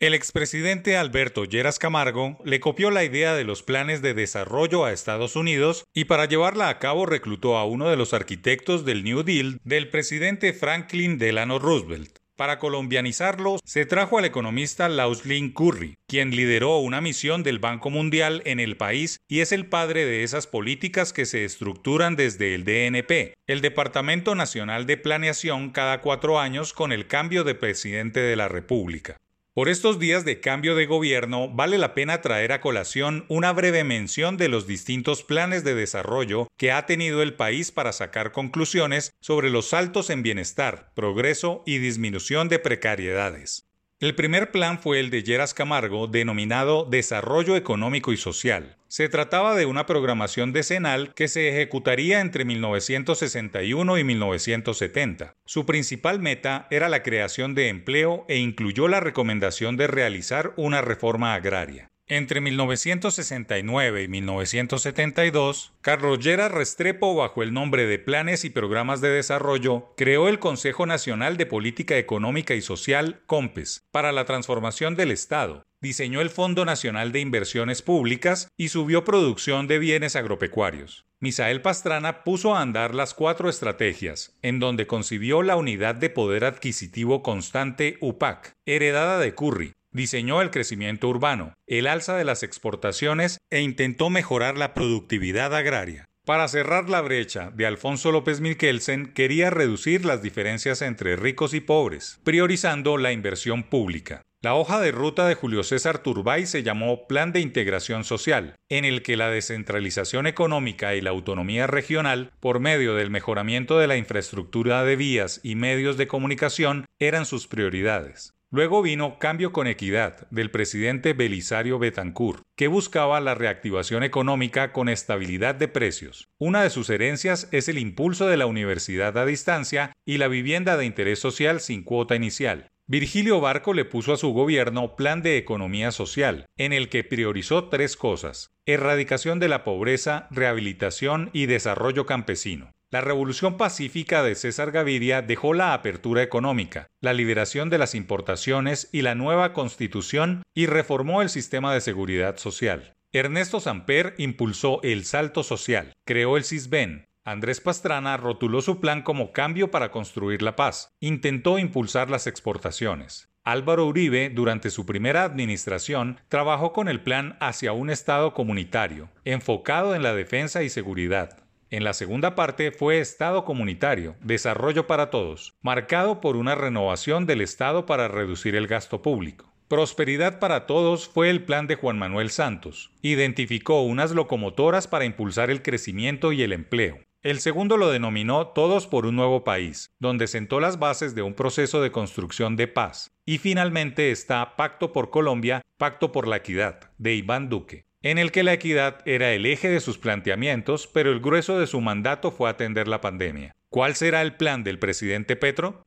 El expresidente Alberto Lleras Camargo le copió la idea de los planes de desarrollo a Estados Unidos y para llevarla a cabo reclutó a uno de los arquitectos del New Deal del presidente Franklin Delano Roosevelt. Para colombianizarlo, se trajo al economista Lauslin Curry, quien lideró una misión del Banco Mundial en el país y es el padre de esas políticas que se estructuran desde el DNP, el Departamento Nacional de Planeación, cada cuatro años con el cambio de presidente de la República. Por estos días de cambio de gobierno, vale la pena traer a colación una breve mención de los distintos planes de desarrollo que ha tenido el país para sacar conclusiones sobre los saltos en bienestar, progreso y disminución de precariedades. El primer plan fue el de Lleras Camargo, denominado Desarrollo Económico y Social. Se trataba de una programación decenal que se ejecutaría entre 1961 y 1970. Su principal meta era la creación de empleo e incluyó la recomendación de realizar una reforma agraria. Entre 1969 y 1972, Carlos Restrepo, bajo el nombre de Planes y Programas de Desarrollo, creó el Consejo Nacional de Política Económica y Social, COMPES, para la transformación del Estado, diseñó el Fondo Nacional de Inversiones Públicas y subió producción de bienes agropecuarios. Misael Pastrana puso a andar las cuatro estrategias, en donde concibió la Unidad de Poder Adquisitivo Constante UPAC, heredada de Curry, diseñó el crecimiento urbano, el alza de las exportaciones e intentó mejorar la productividad agraria. Para cerrar la brecha de Alfonso López Miquelsen, quería reducir las diferencias entre ricos y pobres, priorizando la inversión pública. La hoja de ruta de Julio César Turbay se llamó Plan de Integración Social, en el que la descentralización económica y la autonomía regional, por medio del mejoramiento de la infraestructura de vías y medios de comunicación, eran sus prioridades. Luego vino Cambio con Equidad del presidente Belisario Betancourt, que buscaba la reactivación económica con estabilidad de precios. Una de sus herencias es el impulso de la universidad a distancia y la vivienda de interés social sin cuota inicial. Virgilio Barco le puso a su gobierno Plan de Economía Social, en el que priorizó tres cosas, erradicación de la pobreza, rehabilitación y desarrollo campesino. La revolución pacífica de César Gaviria dejó la apertura económica, la liberación de las importaciones y la nueva constitución y reformó el sistema de seguridad social. Ernesto Samper impulsó el salto social, creó el CISBEN, Andrés Pastrana rotuló su plan como cambio para construir la paz. Intentó impulsar las exportaciones. Álvaro Uribe, durante su primera administración, trabajó con el plan hacia un Estado comunitario, enfocado en la defensa y seguridad. En la segunda parte fue Estado comunitario, desarrollo para todos, marcado por una renovación del Estado para reducir el gasto público. Prosperidad para Todos fue el plan de Juan Manuel Santos. Identificó unas locomotoras para impulsar el crecimiento y el empleo. El segundo lo denominó Todos por un nuevo país, donde sentó las bases de un proceso de construcción de paz. Y finalmente está Pacto por Colombia, Pacto por la Equidad, de Iván Duque en el que la equidad era el eje de sus planteamientos, pero el grueso de su mandato fue atender la pandemia. ¿Cuál será el plan del presidente Petro?